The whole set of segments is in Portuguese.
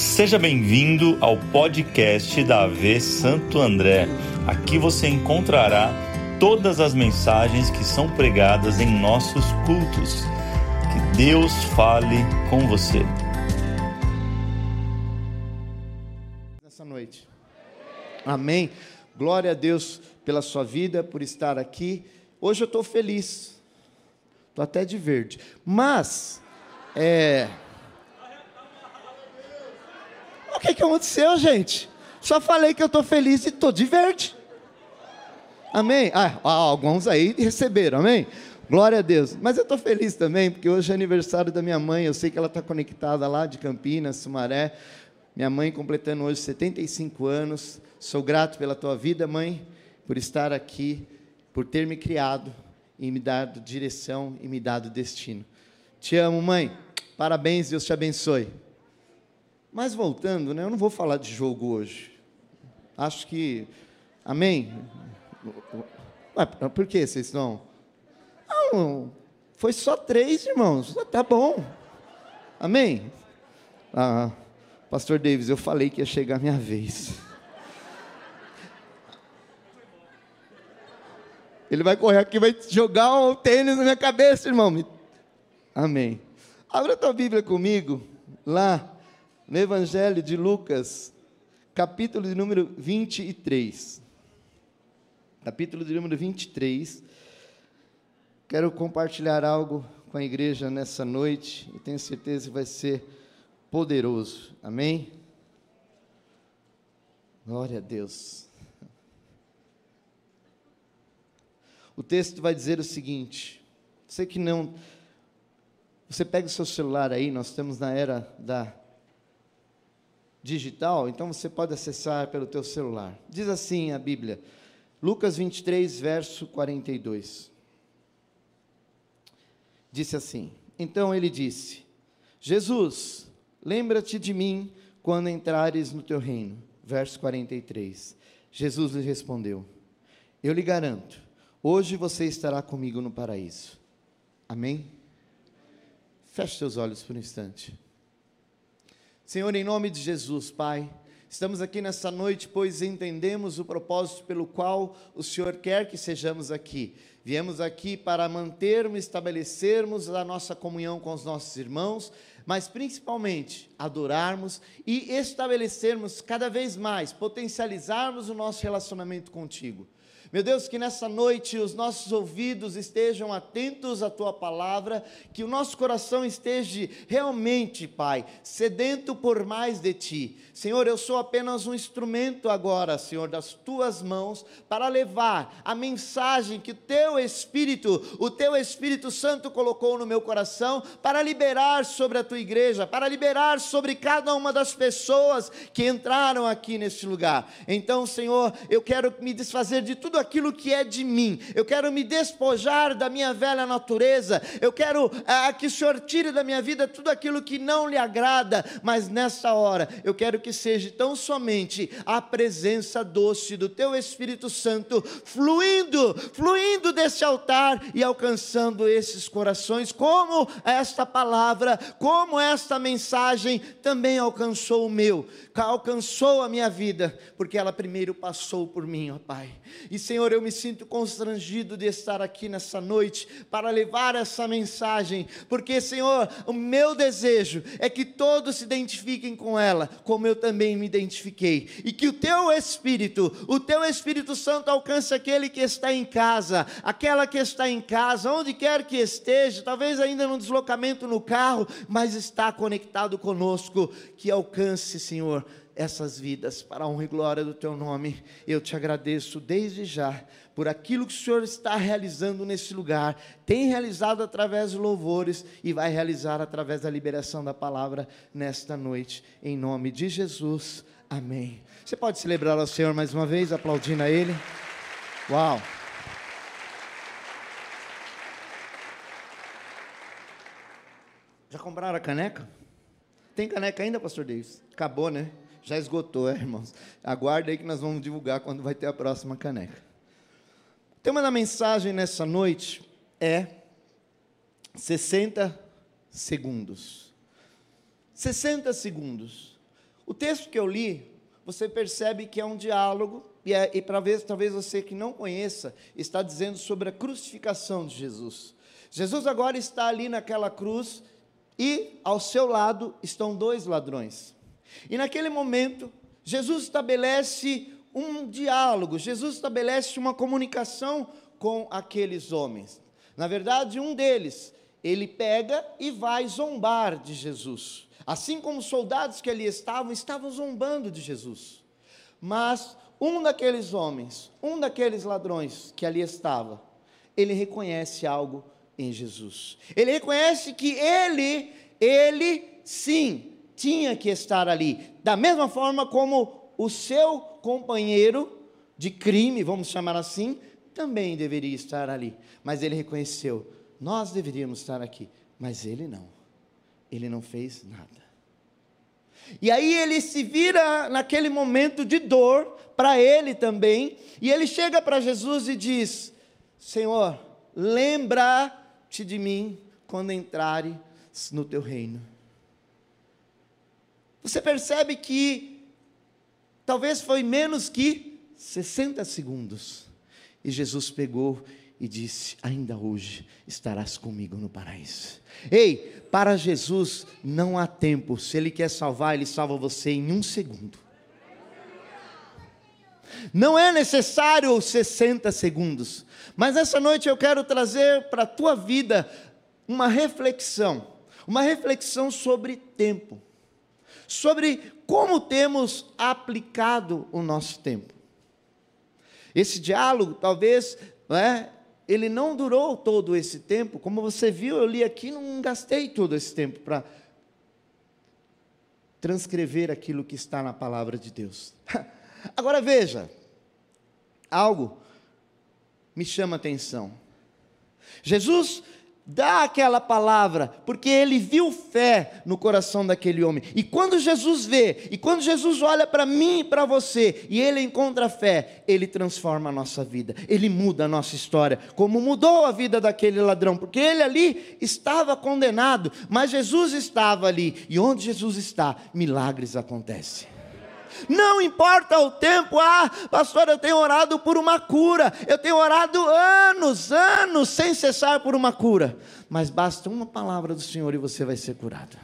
Seja bem-vindo ao podcast da AV Santo André. Aqui você encontrará todas as mensagens que são pregadas em nossos cultos. Que Deus fale com você. Nessa noite. Amém. Glória a Deus pela sua vida, por estar aqui. Hoje eu estou feliz. Estou até de verde. Mas, é. O que, que aconteceu, gente? Só falei que eu estou feliz e estou de verde. Amém? Ah, alguns aí receberam, amém? Glória a Deus. Mas eu estou feliz também, porque hoje é aniversário da minha mãe. Eu sei que ela está conectada lá de Campinas, Sumaré. Minha mãe completando hoje 75 anos. Sou grato pela tua vida, mãe, por estar aqui, por ter me criado e me dado direção e me dado destino. Te amo, mãe. Parabéns, Deus te abençoe. Mas voltando, né, eu não vou falar de jogo hoje. Acho que. Amém? Ué, por que vocês estão? Não, foi só três, irmãos. Tá bom. Amém? Ah, Pastor Davis, eu falei que ia chegar a minha vez. Ele vai correr aqui, vai jogar o tênis na minha cabeça, irmão. Amém. Abra tua Bíblia comigo, lá no Evangelho de Lucas, capítulo de número 23. Capítulo de número 23. Quero compartilhar algo com a igreja nessa noite e tenho certeza que vai ser poderoso. Amém? Glória a Deus. O texto vai dizer o seguinte: você que não. Você pega o seu celular aí, nós estamos na era da digital, então você pode acessar pelo teu celular. Diz assim a Bíblia, Lucas 23, verso 42. Disse assim: Então ele disse: Jesus, lembra-te de mim quando entrares no teu reino. Verso 43. Jesus lhe respondeu: Eu lhe garanto, hoje você estará comigo no paraíso. Amém? Feche seus olhos por um instante. Senhor, em nome de Jesus, Pai, estamos aqui nessa noite, pois entendemos o propósito pelo qual o Senhor quer que sejamos aqui. Viemos aqui para mantermos, estabelecermos a nossa comunhão com os nossos irmãos, mas principalmente adorarmos e estabelecermos cada vez mais, potencializarmos o nosso relacionamento contigo. Meu Deus, que nessa noite os nossos ouvidos estejam atentos à tua palavra, que o nosso coração esteja realmente, Pai, sedento por mais de ti. Senhor, eu sou apenas um instrumento agora, Senhor, das tuas mãos, para levar a mensagem que o teu Espírito, o teu Espírito Santo colocou no meu coração, para liberar sobre a tua igreja, para liberar sobre cada uma das pessoas que entraram aqui neste lugar. Então, Senhor, eu quero me desfazer de tudo aquilo que é de mim, eu quero me despojar da minha velha natureza, eu quero ah, que o Senhor tire da minha vida tudo aquilo que não lhe agrada, mas nessa hora eu quero que seja tão somente a presença doce do Teu Espírito Santo fluindo, fluindo desse altar e alcançando esses corações, como esta palavra, como esta mensagem também alcançou o meu, alcançou a minha vida, porque ela primeiro passou por mim, ó Pai. E Senhor, eu me sinto constrangido de estar aqui nessa noite para levar essa mensagem, porque Senhor, o meu desejo é que todos se identifiquem com ela, como eu também me identifiquei, e que o teu Espírito, o teu Espírito Santo alcance aquele que está em casa, aquela que está em casa, onde quer que esteja, talvez ainda no deslocamento no carro, mas está conectado conosco, que alcance, Senhor, essas vidas para a honra e glória do teu nome. Eu te agradeço desde já por aquilo que o Senhor está realizando nesse lugar, tem realizado através de louvores e vai realizar através da liberação da palavra nesta noite, em nome de Jesus. Amém. Você pode celebrar ao Senhor mais uma vez, aplaudindo a Ele. Uau! Já compraram a caneca? Tem caneca ainda, pastor Davis? Acabou, né? Já esgotou, é, irmãos? Aguarde aí que nós vamos divulgar quando vai ter a próxima caneca. O tema da mensagem nessa noite é 60 segundos. 60 segundos. O texto que eu li, você percebe que é um diálogo, e, é, e talvez você que não conheça, está dizendo sobre a crucificação de Jesus. Jesus agora está ali naquela cruz e ao seu lado estão dois ladrões. E naquele momento, Jesus estabelece um diálogo, Jesus estabelece uma comunicação com aqueles homens. Na verdade, um deles, ele pega e vai zombar de Jesus. Assim como os soldados que ali estavam, estavam zombando de Jesus. Mas um daqueles homens, um daqueles ladrões que ali estava, ele reconhece algo em Jesus. Ele reconhece que ele, ele sim, tinha que estar ali, da mesma forma como o seu companheiro de crime, vamos chamar assim, também deveria estar ali. Mas ele reconheceu: nós deveríamos estar aqui, mas ele não. Ele não fez nada. E aí ele se vira naquele momento de dor para ele também, e ele chega para Jesus e diz: Senhor, lembra te de mim quando entrares no teu reino. Você percebe que talvez foi menos que 60 segundos. E Jesus pegou e disse: Ainda hoje estarás comigo no paraíso. Ei, para Jesus não há tempo. Se Ele quer salvar, Ele salva você em um segundo. Não é necessário 60 segundos. Mas essa noite eu quero trazer para a tua vida uma reflexão, uma reflexão sobre tempo, sobre como temos aplicado o nosso tempo. Esse diálogo, talvez, não é, ele não durou todo esse tempo, como você viu, eu li aqui, não gastei todo esse tempo para transcrever aquilo que está na palavra de Deus. Agora veja, algo me chama a atenção. Jesus dá aquela palavra, porque ele viu fé no coração daquele homem. E quando Jesus vê, e quando Jesus olha para mim e para você, e ele encontra fé, ele transforma a nossa vida, ele muda a nossa história, como mudou a vida daquele ladrão, porque ele ali estava condenado, mas Jesus estava ali, e onde Jesus está, milagres acontecem. Não importa o tempo, ah, pastor, eu tenho orado por uma cura, eu tenho orado anos, anos, sem cessar por uma cura, mas basta uma palavra do Senhor e você vai ser curado.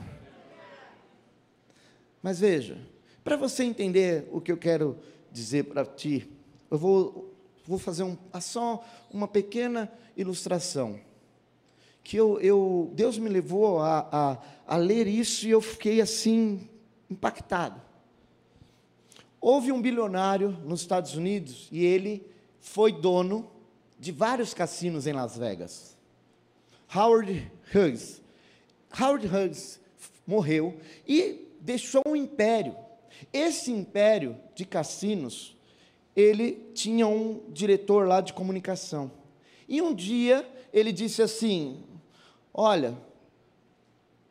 Mas veja, para você entender o que eu quero dizer para ti, eu vou, vou fazer um, só uma pequena ilustração. Que eu, eu Deus me levou a, a, a ler isso e eu fiquei assim, impactado. Houve um bilionário nos Estados Unidos e ele foi dono de vários cassinos em Las Vegas. Howard Hughes. Howard Hughes morreu e deixou um império. Esse império de cassinos, ele tinha um diretor lá de comunicação. E um dia ele disse assim: Olha,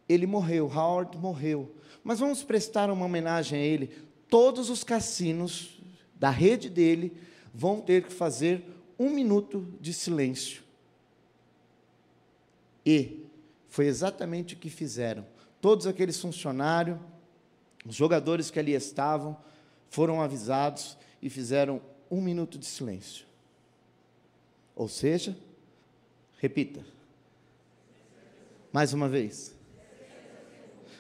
ele morreu, Howard morreu, mas vamos prestar uma homenagem a ele todos os cassinos da rede dele vão ter que fazer um minuto de silêncio. E foi exatamente o que fizeram. Todos aqueles funcionários, os jogadores que ali estavam, foram avisados e fizeram um minuto de silêncio. Ou seja, repita. Mais uma vez.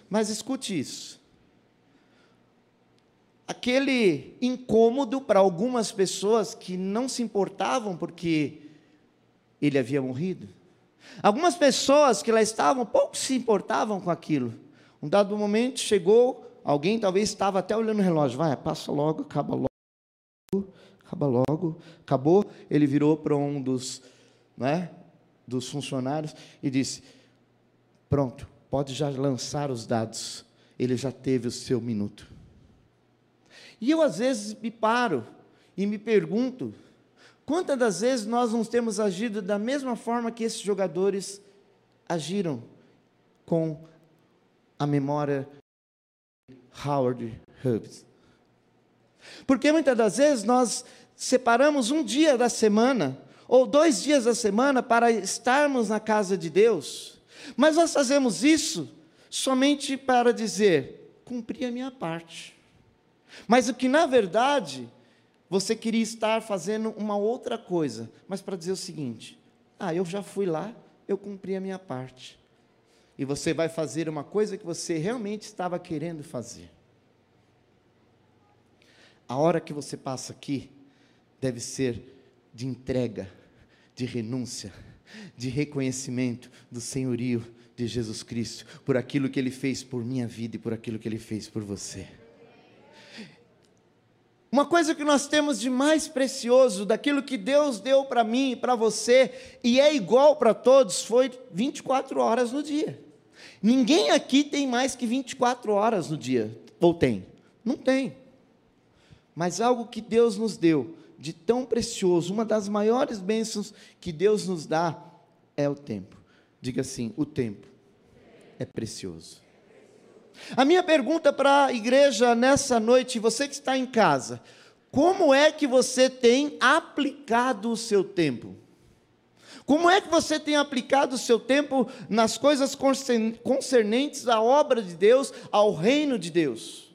Mas escute isso aquele incômodo para algumas pessoas que não se importavam porque ele havia morrido. Algumas pessoas que lá estavam pouco se importavam com aquilo. Um dado momento chegou, alguém talvez estava até olhando o relógio, vai, passa logo, acaba logo, acaba logo, acabou. Ele virou para um dos, né, dos funcionários e disse: Pronto, pode já lançar os dados. Ele já teve o seu minuto. E eu às vezes me paro e me pergunto: quantas das vezes nós não temos agido da mesma forma que esses jogadores agiram com a memória de Howard Hughes? Porque muitas das vezes nós separamos um dia da semana ou dois dias da semana para estarmos na casa de Deus, mas nós fazemos isso somente para dizer: cumpri a minha parte. Mas o que na verdade você queria estar fazendo uma outra coisa, mas para dizer o seguinte: ah, eu já fui lá, eu cumpri a minha parte. E você vai fazer uma coisa que você realmente estava querendo fazer. A hora que você passa aqui deve ser de entrega, de renúncia, de reconhecimento do senhorio de Jesus Cristo, por aquilo que ele fez por minha vida e por aquilo que ele fez por você. Uma coisa que nós temos de mais precioso, daquilo que Deus deu para mim e para você, e é igual para todos, foi 24 horas no dia. Ninguém aqui tem mais que 24 horas no dia, ou tem? Não tem. Mas algo que Deus nos deu, de tão precioso, uma das maiores bênçãos que Deus nos dá, é o tempo. Diga assim: o tempo é precioso. A minha pergunta para a igreja nessa noite, você que está em casa, como é que você tem aplicado o seu tempo? Como é que você tem aplicado o seu tempo nas coisas concernentes à obra de Deus, ao reino de Deus?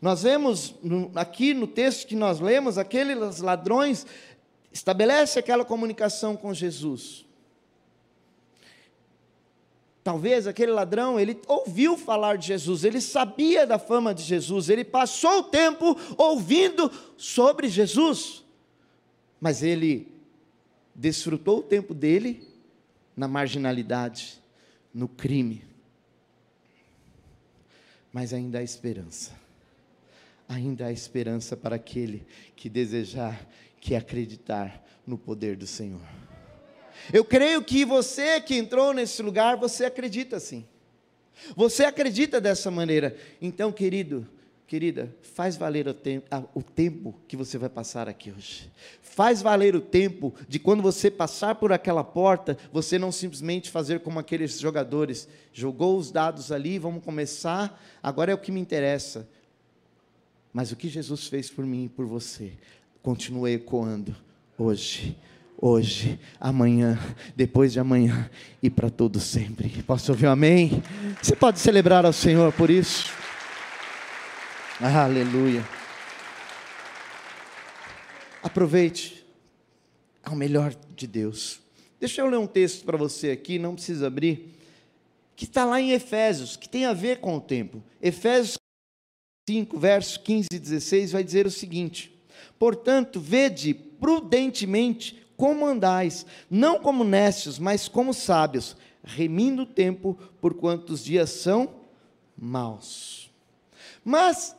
Nós vemos aqui no texto que nós lemos, aqueles ladrões estabelece aquela comunicação com Jesus. Talvez aquele ladrão, ele ouviu falar de Jesus, ele sabia da fama de Jesus, ele passou o tempo ouvindo sobre Jesus, mas ele desfrutou o tempo dele na marginalidade, no crime. Mas ainda há esperança. Ainda há esperança para aquele que desejar, que acreditar no poder do Senhor. Eu creio que você que entrou nesse lugar, você acredita assim. Você acredita dessa maneira. Então, querido, querida, faz valer o, tempo, o tempo que você vai passar aqui hoje. Faz valer o tempo de quando você passar por aquela porta, você não simplesmente fazer como aqueles jogadores, jogou os dados ali, vamos começar, agora é o que me interessa. Mas o que Jesus fez por mim e por você, continua ecoando hoje hoje, amanhã, depois de amanhã e para todo sempre. Posso ouvir um amém? Você pode celebrar ao Senhor por isso? Aleluia. Aproveite ao melhor de Deus. Deixa eu ler um texto para você aqui, não precisa abrir, que está lá em Efésios, que tem a ver com o tempo. Efésios 5, versos 15 e 16 vai dizer o seguinte: Portanto, vede prudentemente como andais, não como necios, mas como sábios, remindo o tempo, por quantos dias são maus. Mas,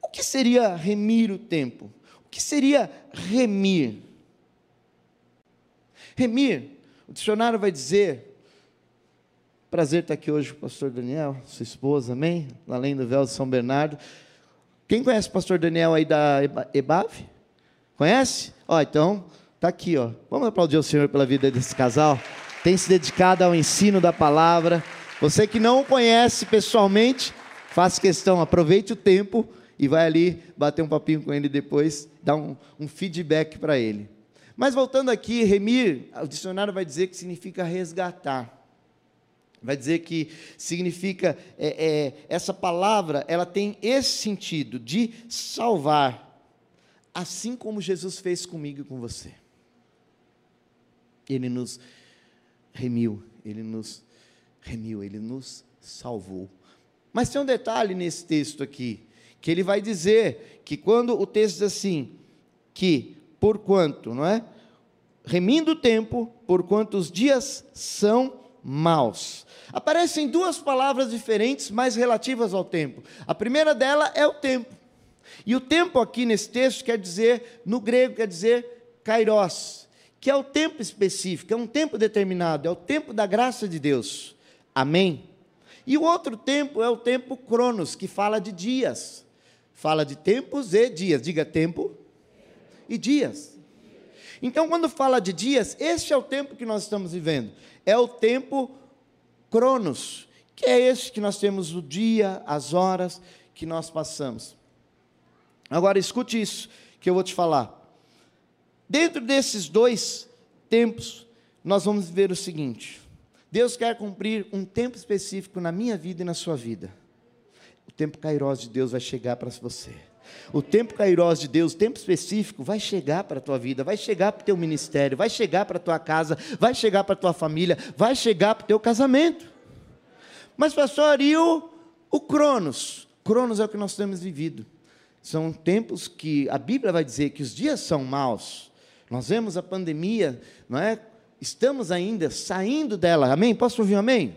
o que seria remir o tempo? O que seria remir? Remir, o dicionário vai dizer, prazer estar aqui hoje com o pastor Daniel, sua esposa, amém? Além do véu de São Bernardo. Quem conhece o pastor Daniel aí da EBAV? Conhece? Ó, então, Está aqui, ó. Vamos aplaudir o Senhor pela vida desse casal. Tem se dedicado ao ensino da palavra. Você que não o conhece pessoalmente, faça questão, aproveite o tempo e vai ali bater um papinho com ele depois, dar um, um feedback para ele. Mas voltando aqui, remir, o dicionário vai dizer que significa resgatar. Vai dizer que significa, é, é, essa palavra, ela tem esse sentido de salvar, assim como Jesus fez comigo e com você. Ele nos remiu, ele nos remiu, ele nos salvou. Mas tem um detalhe nesse texto aqui, que ele vai dizer que quando o texto diz assim, que por quanto, não é? Remindo o tempo, por quanto os dias são maus. Aparecem duas palavras diferentes, mas relativas ao tempo. A primeira dela é o tempo. E o tempo aqui nesse texto quer dizer, no grego quer dizer kairos, que é o tempo específico, é um tempo determinado, é o tempo da graça de Deus. Amém? E o outro tempo é o tempo cronos, que fala de dias. Fala de tempos e dias. Diga tempo e dias. Então, quando fala de dias, este é o tempo que nós estamos vivendo. É o tempo cronos, que é esse que nós temos o dia, as horas que nós passamos. Agora, escute isso que eu vou te falar. Dentro desses dois tempos, nós vamos ver o seguinte: Deus quer cumprir um tempo específico na minha vida e na sua vida. O tempo kairós de Deus vai chegar para você. O tempo kairós de Deus, o tempo específico, vai chegar para a tua vida, vai chegar para o teu ministério, vai chegar para a tua casa, vai chegar para a tua família, vai chegar para o teu casamento. Mas, pastor, e o, o Cronos? Cronos é o que nós temos vivido. São tempos que a Bíblia vai dizer que os dias são maus. Nós vemos a pandemia, não é? Estamos ainda saindo dela. Amém? Posso ouvir um amém?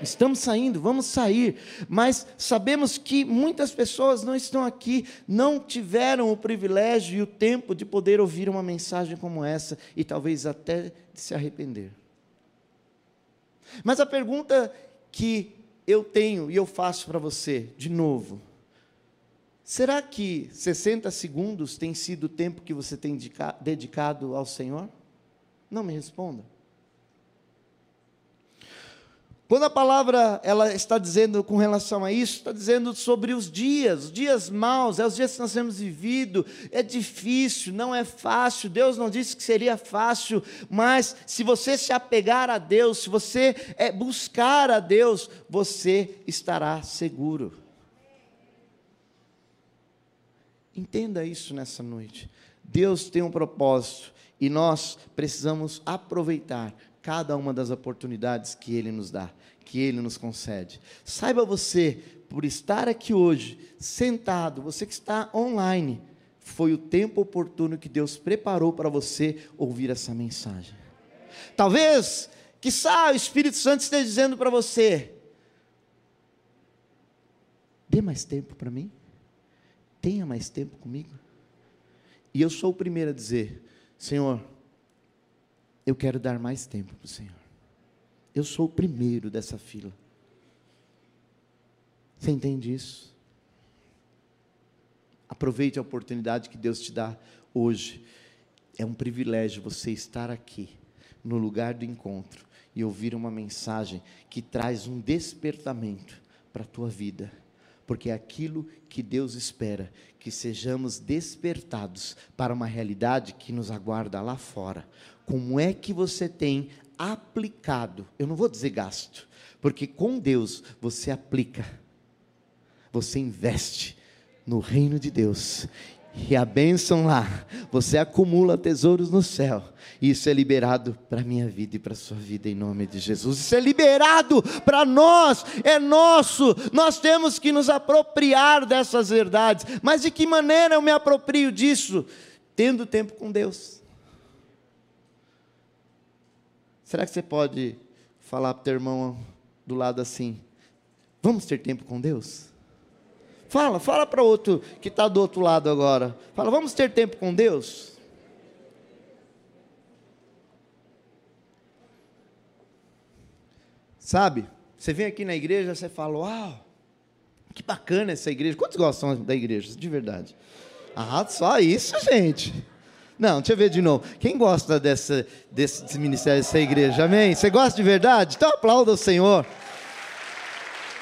Estamos saindo, vamos sair, mas sabemos que muitas pessoas não estão aqui, não tiveram o privilégio e o tempo de poder ouvir uma mensagem como essa e talvez até de se arrepender. Mas a pergunta que eu tenho e eu faço para você, de novo, será que 60 segundos tem sido o tempo que você tem dedicado ao Senhor? Não me responda. Quando a palavra ela está dizendo com relação a isso, está dizendo sobre os dias, os dias maus, é os dias que nós temos vivido, é difícil, não é fácil, Deus não disse que seria fácil, mas se você se apegar a Deus, se você é, buscar a Deus, você estará seguro. Entenda isso nessa noite. Deus tem um propósito e nós precisamos aproveitar cada uma das oportunidades que Ele nos dá, que Ele nos concede. Saiba você, por estar aqui hoje, sentado, você que está online, foi o tempo oportuno que Deus preparou para você ouvir essa mensagem. Talvez, quiçá, o Espírito Santo esteja dizendo para você: dê mais tempo para mim, tenha mais tempo comigo. E eu sou o primeiro a dizer: Senhor, eu quero dar mais tempo para o Senhor. Eu sou o primeiro dessa fila. Você entende isso? Aproveite a oportunidade que Deus te dá hoje. É um privilégio você estar aqui, no lugar do encontro, e ouvir uma mensagem que traz um despertamento para a tua vida porque é aquilo que Deus espera, que sejamos despertados para uma realidade que nos aguarda lá fora. Como é que você tem aplicado? Eu não vou dizer gasto, porque com Deus você aplica, você investe no reino de Deus e a bênção lá, você acumula tesouros no céu. Isso é liberado para a minha vida e para a sua vida em nome de Jesus. Isso é liberado para nós, é nosso. Nós temos que nos apropriar dessas verdades. Mas de que maneira eu me aproprio disso? Tendo tempo com Deus. Será que você pode falar para o teu irmão do lado assim? Vamos ter tempo com Deus? Fala, fala para outro que está do outro lado agora. Fala, vamos ter tempo com Deus? Sabe? Você vem aqui na igreja, você fala, uau, que bacana essa igreja. Quantos gostam da igreja, de verdade? Ah, só isso, gente. Não, deixa eu ver de novo. Quem gosta dessa, desse, desse ministério, dessa igreja? Amém? Você gosta de verdade? Então aplauda o Senhor.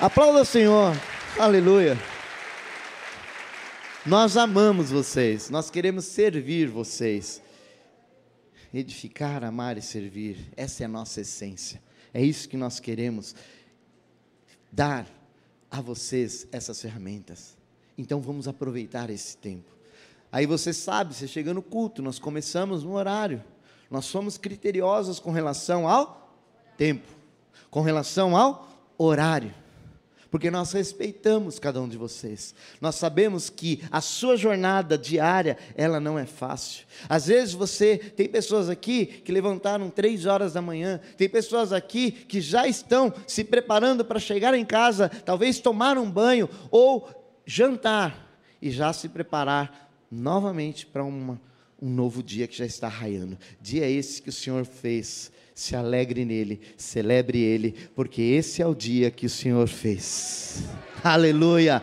Aplauda o Senhor. Aleluia. Nós amamos vocês, nós queremos servir vocês. Edificar, amar e servir, essa é a nossa essência. É isso que nós queremos dar a vocês essas ferramentas. Então vamos aproveitar esse tempo. Aí você sabe, você chega no culto, nós começamos no horário. Nós somos criteriosos com relação ao tempo, com relação ao horário porque nós respeitamos cada um de vocês. Nós sabemos que a sua jornada diária, ela não é fácil. Às vezes você tem pessoas aqui que levantaram três horas da manhã, tem pessoas aqui que já estão se preparando para chegar em casa, talvez tomar um banho ou jantar e já se preparar novamente para uma, um novo dia que já está raiando. Dia esse que o Senhor fez se alegre nele, celebre ele, porque esse é o dia que o Senhor fez. Aleluia!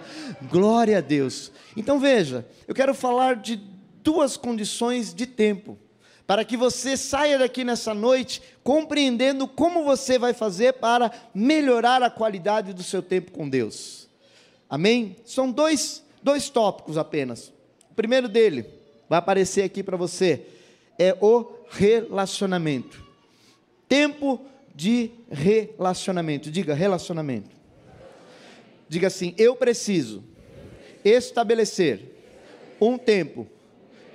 Glória a Deus. Então veja, eu quero falar de duas condições de tempo, para que você saia daqui nessa noite compreendendo como você vai fazer para melhorar a qualidade do seu tempo com Deus. Amém? São dois, dois tópicos apenas. O primeiro dele vai aparecer aqui para você é o relacionamento. Tempo de relacionamento. Diga relacionamento. Diga assim: eu preciso estabelecer um tempo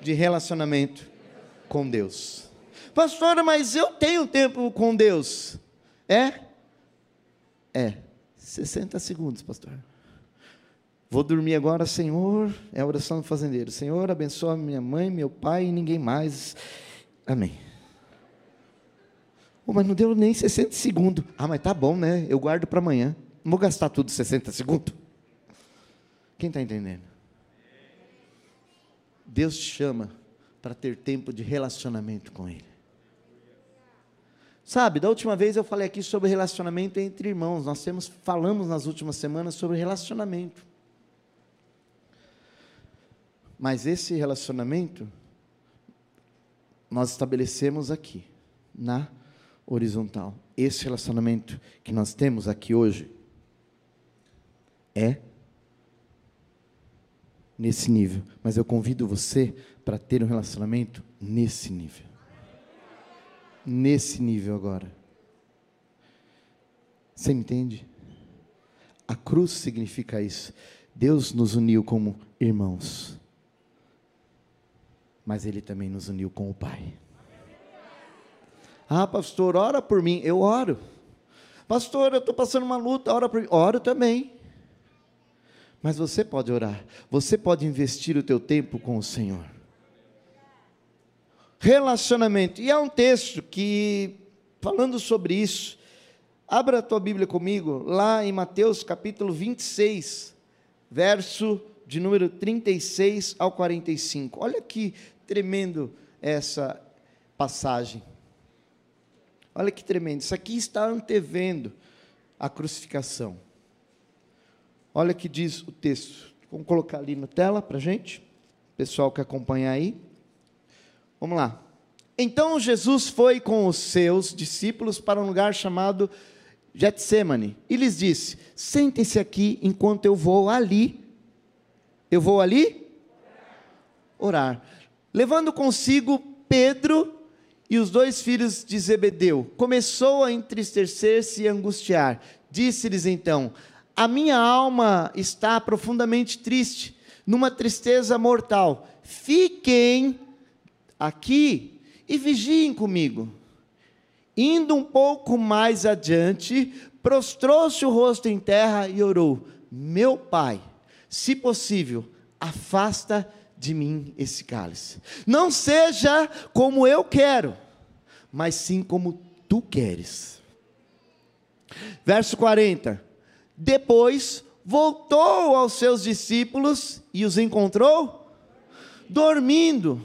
de relacionamento com Deus. Pastora, mas eu tenho tempo com Deus. É? É. 60 segundos, pastor. Vou dormir agora, Senhor. É a oração do fazendeiro. Senhor, abençoa minha mãe, meu pai e ninguém mais. Amém. Oh, mas não deu nem 60 segundos. Ah, mas tá bom, né? Eu guardo para amanhã. Não vou gastar tudo 60 segundos. Quem está entendendo? Deus te chama para ter tempo de relacionamento com Ele. Sabe, da última vez eu falei aqui sobre relacionamento entre irmãos. Nós temos, falamos nas últimas semanas sobre relacionamento. Mas esse relacionamento nós estabelecemos aqui, na horizontal. Esse relacionamento que nós temos aqui hoje é nesse nível. Mas eu convido você para ter um relacionamento nesse nível nesse nível agora. Você entende? A cruz significa isso. Deus nos uniu como irmãos, mas Ele também nos uniu com o Pai. Ah, pastor, ora por mim. Eu oro. Pastor, eu estou passando uma luta, ora por mim. Oro também. Mas você pode orar. Você pode investir o teu tempo com o Senhor relacionamento. E há um texto que, falando sobre isso, abra a tua Bíblia comigo, lá em Mateus capítulo 26, verso de número 36 ao 45. Olha que tremendo essa passagem. Olha que tremendo. Isso aqui está antevendo a crucificação. Olha que diz o texto. Vamos colocar ali na tela para gente, pessoal que acompanha aí. Vamos lá. Então Jesus foi com os seus discípulos para um lugar chamado Getsemane e lhes disse: Sentem-se aqui enquanto eu vou ali. Eu vou ali orar. Levando consigo Pedro e os dois filhos de Zebedeu, começou a entristecer-se e angustiar. Disse-lhes então: A minha alma está profundamente triste, numa tristeza mortal. Fiquem aqui e vigiem comigo. Indo um pouco mais adiante, prostrou-se o rosto em terra e orou: Meu pai, se possível, afasta de mim esse cálice. Não seja como eu quero, mas sim como tu queres. Verso 40. Depois voltou aos seus discípulos e os encontrou dormindo.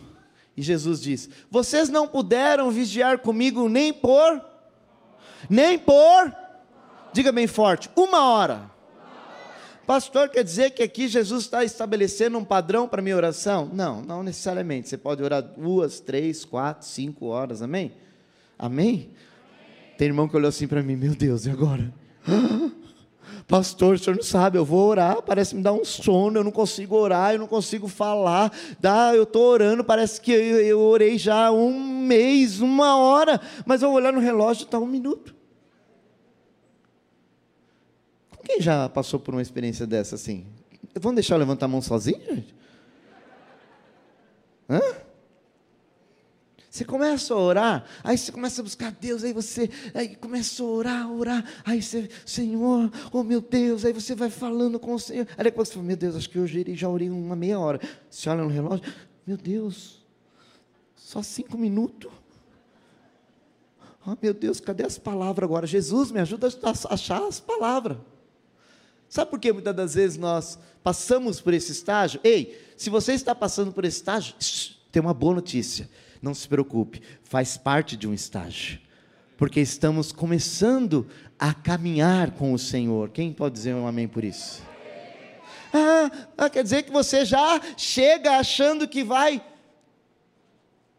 E Jesus diz: Vocês não puderam vigiar comigo nem por, nem por, diga bem forte, uma hora. Pastor, quer dizer que aqui Jesus está estabelecendo um padrão para minha oração? Não, não necessariamente. Você pode orar duas, três, quatro, cinco horas, amém? Amém? Tem irmão que olhou assim para mim, meu Deus, e agora? Pastor, o senhor não sabe, eu vou orar, parece me dar um sono, eu não consigo orar, eu não consigo falar. Dá, eu estou orando, parece que eu, eu, orei já um mês, uma hora, mas eu vou olhar no relógio, está um minuto. Quem já passou por uma experiência dessa assim? Vamos deixar eu levantar a mão sozinho, gente? Hã? Você começa a orar, aí você começa a buscar Deus, aí você aí começa a orar, orar, aí você, Senhor, oh meu Deus, aí você vai falando com o Senhor. Aí depois você fala, meu Deus, acho que hoje já orei uma meia hora. Você olha no relógio, meu Deus, só cinco minutos. Oh meu Deus, cadê as palavras agora? Jesus, me ajuda a achar as palavras. Sabe por que muitas das vezes nós passamos por esse estágio? Ei, se você está passando por esse estágio, tem uma boa notícia não se preocupe, faz parte de um estágio. Porque estamos começando a caminhar com o Senhor. Quem pode dizer um amém por isso? Ah, ah, quer dizer que você já chega achando que vai.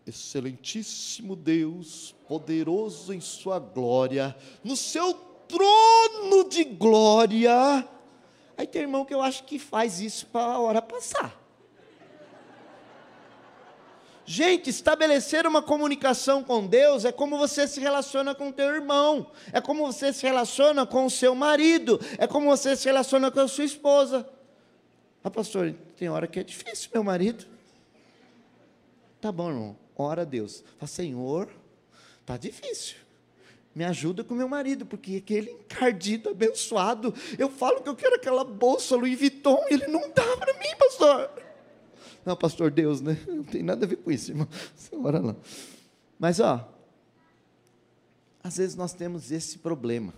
Excelentíssimo Deus, poderoso em Sua glória, no seu trono de glória. Aí tem irmão que eu acho que faz isso para a hora passar. Gente, estabelecer uma comunicação com Deus é como você se relaciona com teu irmão, é como você se relaciona com o seu marido, é como você se relaciona com a sua esposa. Ah, pastor, tem hora que é difícil, meu marido. Tá bom, irmão, ora a Deus. Fala, Senhor, tá difícil. Me ajuda com meu marido, porque aquele encardido, abençoado, eu falo que eu quero aquela bolsa Louis Vuitton, e ele não dá para mim, pastor. Não, pastor Deus, né? Não tem nada a ver com isso, irmão. Ora lá. Mas, ó, às vezes nós temos esse problema.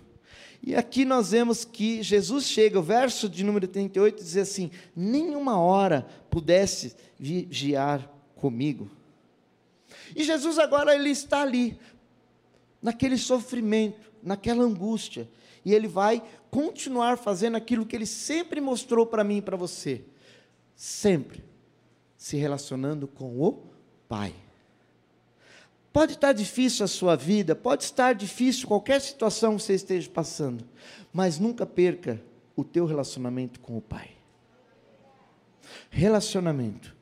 E aqui nós vemos que Jesus chega, o verso de número 38 diz assim: Nenhuma hora pudesse vigiar comigo. E Jesus agora ele está ali, naquele sofrimento, naquela angústia, e ele vai continuar fazendo aquilo que ele sempre mostrou para mim e para você. Sempre se relacionando com o Pai. Pode estar difícil a sua vida, pode estar difícil qualquer situação que você esteja passando, mas nunca perca o teu relacionamento com o Pai. Relacionamento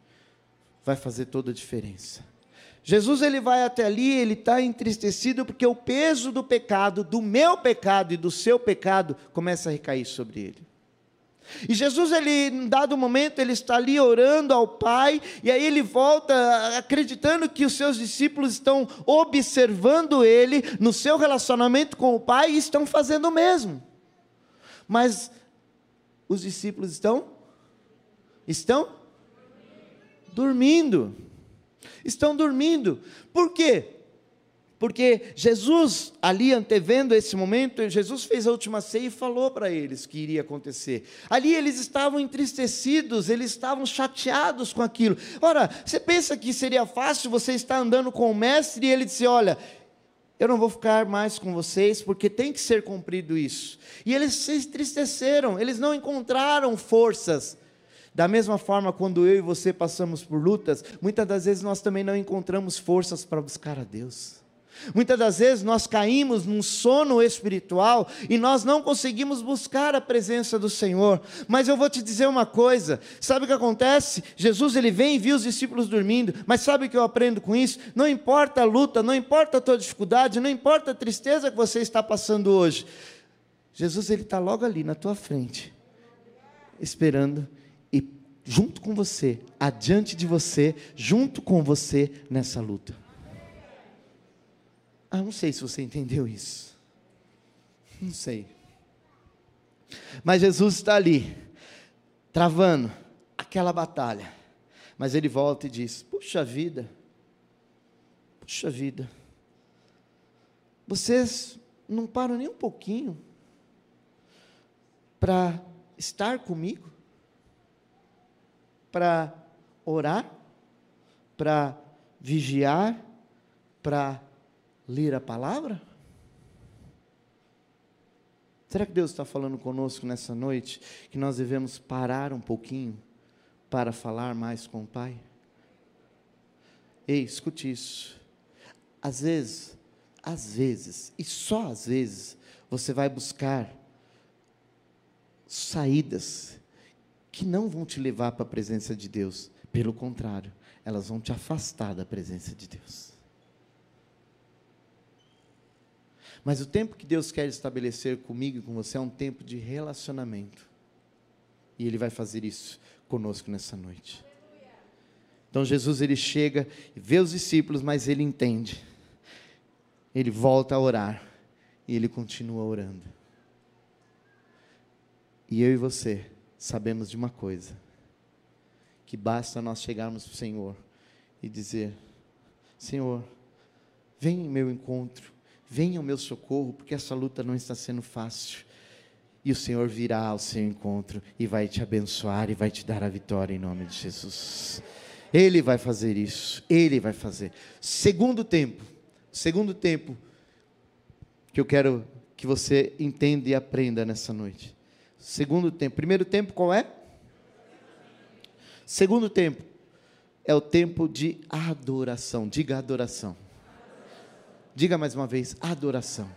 vai fazer toda a diferença. Jesus ele vai até ali, ele está entristecido porque o peso do pecado, do meu pecado e do seu pecado, começa a recair sobre ele. E Jesus, ele, em dado momento, ele está ali orando ao Pai, e aí ele volta acreditando que os seus discípulos estão observando ele no seu relacionamento com o Pai e estão fazendo o mesmo. Mas os discípulos estão? Estão? Dormindo. Estão dormindo. Por quê? Porque Jesus, ali antevendo esse momento, Jesus fez a última ceia e falou para eles que iria acontecer. Ali eles estavam entristecidos, eles estavam chateados com aquilo. Ora, você pensa que seria fácil você estar andando com o mestre e ele dizer: Olha, eu não vou ficar mais com vocês porque tem que ser cumprido isso. E eles se entristeceram, eles não encontraram forças. Da mesma forma, quando eu e você passamos por lutas, muitas das vezes nós também não encontramos forças para buscar a Deus. Muitas das vezes nós caímos num sono espiritual e nós não conseguimos buscar a presença do Senhor. Mas eu vou te dizer uma coisa: sabe o que acontece? Jesus ele vem e viu os discípulos dormindo, mas sabe o que eu aprendo com isso? Não importa a luta, não importa a tua dificuldade, não importa a tristeza que você está passando hoje. Jesus ele está logo ali na tua frente, esperando junto com você, adiante de você, junto com você nessa luta. Ah, não sei se você entendeu isso. Não sei. Mas Jesus está ali, travando aquela batalha. Mas ele volta e diz: Puxa vida, puxa vida, vocês não param nem um pouquinho para estar comigo, para orar, para vigiar, para ler a palavra? Será que Deus está falando conosco nessa noite que nós devemos parar um pouquinho para falar mais com o Pai? Ei, escute isso. Às vezes, às vezes, e só às vezes, você vai buscar saídas que não vão te levar para a presença de Deus. Pelo contrário, elas vão te afastar da presença de Deus. Mas o tempo que Deus quer estabelecer comigo e com você é um tempo de relacionamento. E Ele vai fazer isso conosco nessa noite. Então Jesus ele chega vê os discípulos, mas ele entende. Ele volta a orar e ele continua orando. E eu e você sabemos de uma coisa: que basta nós chegarmos para o Senhor e dizer: Senhor, vem em meu encontro, venha ao meu socorro, porque essa luta não está sendo fácil. E o Senhor virá ao seu encontro e vai te abençoar e vai te dar a vitória em nome de Jesus. Ele vai fazer isso, ele vai fazer. Segundo tempo, segundo tempo que eu quero que você entenda e aprenda nessa noite. Segundo tempo, primeiro tempo qual é? Segundo tempo é o tempo de adoração. Diga adoração. Diga mais uma vez: adoração.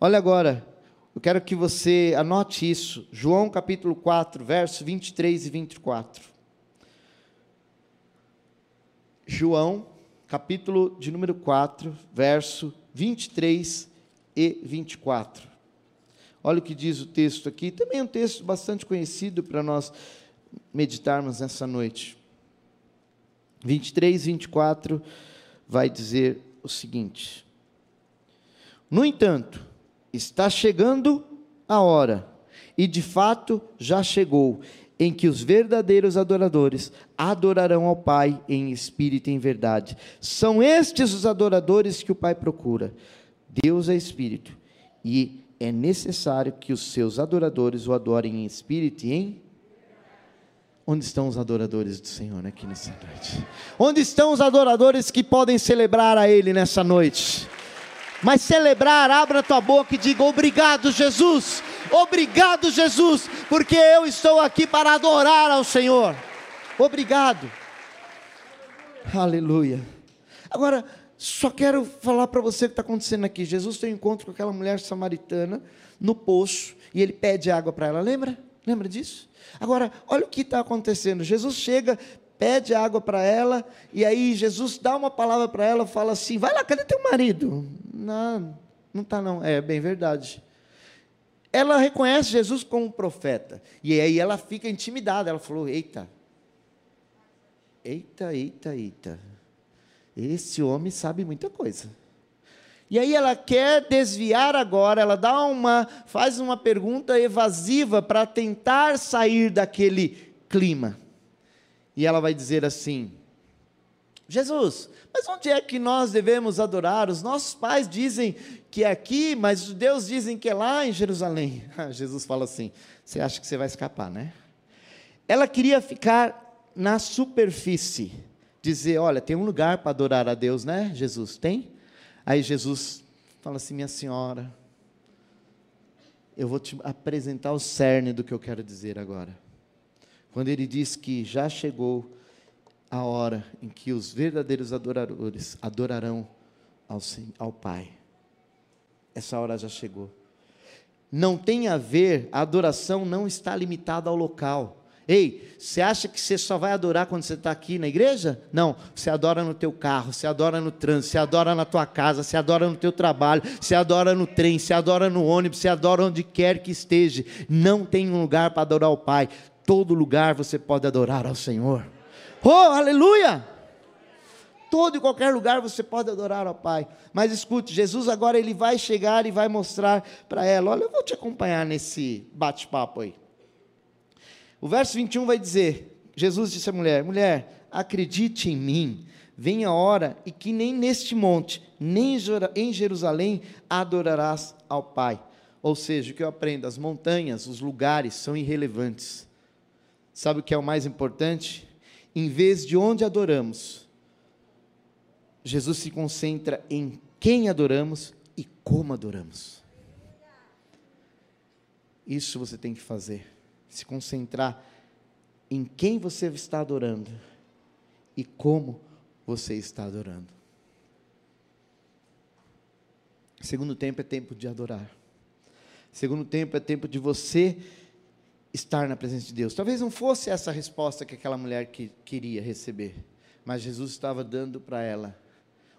Olha agora, eu quero que você anote isso. João capítulo 4, versos 23 e 24. João, capítulo de número 4, verso 23 e 24. Olha o que diz o texto aqui, também é um texto bastante conhecido para nós meditarmos nessa noite. 23, 24 vai dizer o seguinte: No entanto, está chegando a hora, e de fato já chegou, em que os verdadeiros adoradores adorarão ao Pai em espírito e em verdade. São estes os adoradores que o Pai procura. Deus é espírito, e é necessário que os seus adoradores o adorem em espírito e em Onde estão os adoradores do Senhor aqui nessa noite? Onde estão os adoradores que podem celebrar a Ele nessa noite? Mas celebrar, abra tua boca e diga: Obrigado, Jesus. Obrigado, Jesus, porque eu estou aqui para adorar ao Senhor. Obrigado. Aleluia. Agora, só quero falar para você o que está acontecendo aqui. Jesus tem um encontro com aquela mulher samaritana no poço e ele pede água para ela. Lembra? Lembra disso? Agora, olha o que está acontecendo. Jesus chega, pede água para ela, e aí Jesus dá uma palavra para ela, fala assim: vai lá, cadê teu marido? Não, não está não. É bem verdade. Ela reconhece Jesus como profeta, e aí ela fica intimidada. Ela falou: eita, eita, eita, eita. Esse homem sabe muita coisa. E aí ela quer desviar agora, ela dá uma, faz uma pergunta evasiva para tentar sair daquele clima. E ela vai dizer assim: Jesus, mas onde é que nós devemos adorar? Os nossos pais dizem que é aqui, mas os judeus dizem que é lá em Jerusalém. Jesus fala assim: você acha que você vai escapar, né? Ela queria ficar na superfície, dizer: olha, tem um lugar para adorar a Deus, né, Jesus? Tem? Aí Jesus fala assim: Minha senhora, eu vou te apresentar o cerne do que eu quero dizer agora. Quando ele diz que já chegou a hora em que os verdadeiros adoradores adorarão ao, ao Pai. Essa hora já chegou. Não tem a ver, a adoração não está limitada ao local. Ei, você acha que você só vai adorar quando você está aqui na igreja? Não, você adora no teu carro, você adora no trânsito, você adora na tua casa, você adora no teu trabalho, você adora no trem, você adora no ônibus, você adora onde quer que esteja. Não tem um lugar para adorar o Pai. Todo lugar você pode adorar ao Senhor. Oh, aleluia! Todo e qualquer lugar você pode adorar ao Pai. Mas escute, Jesus agora ele vai chegar e vai mostrar para ela. Olha, eu vou te acompanhar nesse bate-papo aí. O verso 21 vai dizer: Jesus disse à mulher: Mulher, acredite em mim, vem a hora e que nem neste monte, nem em Jerusalém adorarás ao Pai. Ou seja, o que eu aprendo, as montanhas, os lugares são irrelevantes. Sabe o que é o mais importante? Em vez de onde adoramos, Jesus se concentra em quem adoramos e como adoramos. Isso você tem que fazer se concentrar em quem você está adorando e como você está adorando. Segundo tempo é tempo de adorar. Segundo tempo é tempo de você estar na presença de Deus. Talvez não fosse essa a resposta que aquela mulher que queria receber, mas Jesus estava dando para ela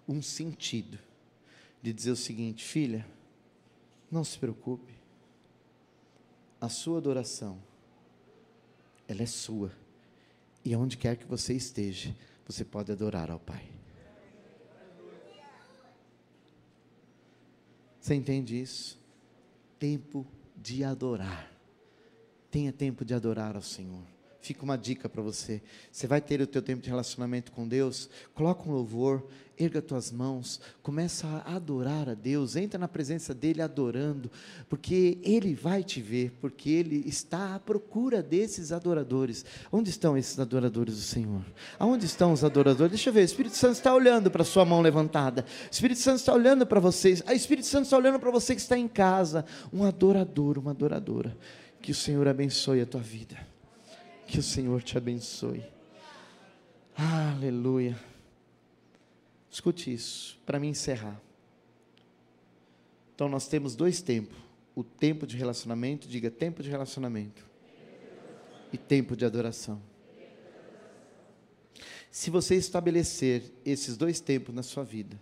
um sentido de dizer o seguinte: filha, não se preocupe, a sua adoração ela é sua. E aonde quer que você esteja, você pode adorar ao Pai. Você entende isso? Tempo de adorar. Tenha tempo de adorar ao Senhor. Fica uma dica para você. Você vai ter o teu tempo de relacionamento com Deus, coloca um louvor, erga tuas mãos, começa a adorar a Deus, entra na presença dele adorando, porque ele vai te ver, porque ele está à procura desses adoradores. Onde estão esses adoradores do Senhor? Aonde estão os adoradores? Deixa eu ver, o Espírito Santo está olhando para sua mão levantada. O Espírito Santo está olhando para vocês. O Espírito Santo está olhando para você que está em casa, um adorador, uma adoradora. Que o Senhor abençoe a tua vida. Que o Senhor te abençoe. Aleluia. Escute isso, para me encerrar. Então, nós temos dois tempos: o tempo de relacionamento, diga tempo de relacionamento, e tempo de adoração. Se você estabelecer esses dois tempos na sua vida,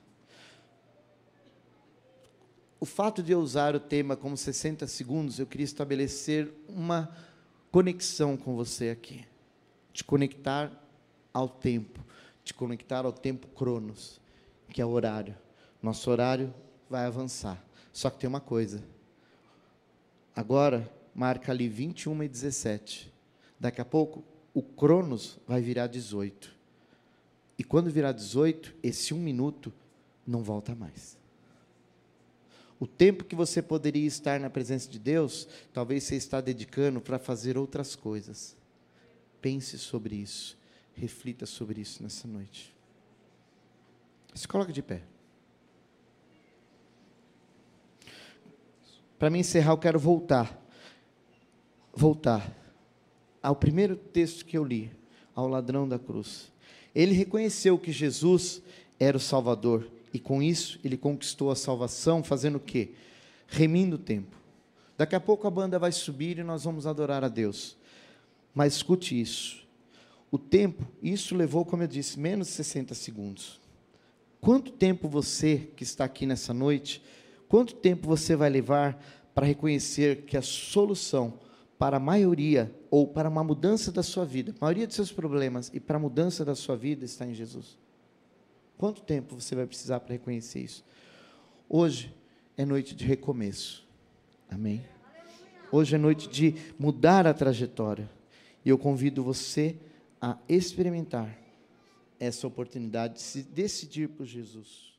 o fato de eu usar o tema como 60 segundos, eu queria estabelecer uma conexão com você aqui. Te conectar ao tempo, te conectar ao tempo cronos, que é o horário. Nosso horário vai avançar. Só que tem uma coisa. Agora marca ali 21 e 17. Daqui a pouco o cronos vai virar 18. E quando virar 18, esse um minuto não volta mais. O tempo que você poderia estar na presença de Deus, talvez você está dedicando para fazer outras coisas. Pense sobre isso. Reflita sobre isso nessa noite. Se coloque de pé. Para me encerrar, eu quero voltar. Voltar ao primeiro texto que eu li, ao ladrão da cruz. Ele reconheceu que Jesus era o Salvador e com isso ele conquistou a salvação, fazendo o quê? Remindo o tempo. Daqui a pouco a banda vai subir e nós vamos adorar a Deus. Mas escute isso. O tempo, isso levou, como eu disse, menos de 60 segundos. Quanto tempo você que está aqui nessa noite, quanto tempo você vai levar para reconhecer que a solução para a maioria ou para uma mudança da sua vida, a maioria dos seus problemas e para a mudança da sua vida está em Jesus? Quanto tempo você vai precisar para reconhecer isso? Hoje é noite de recomeço. Amém? Hoje é noite de mudar a trajetória. E eu convido você a experimentar essa oportunidade de se decidir por Jesus.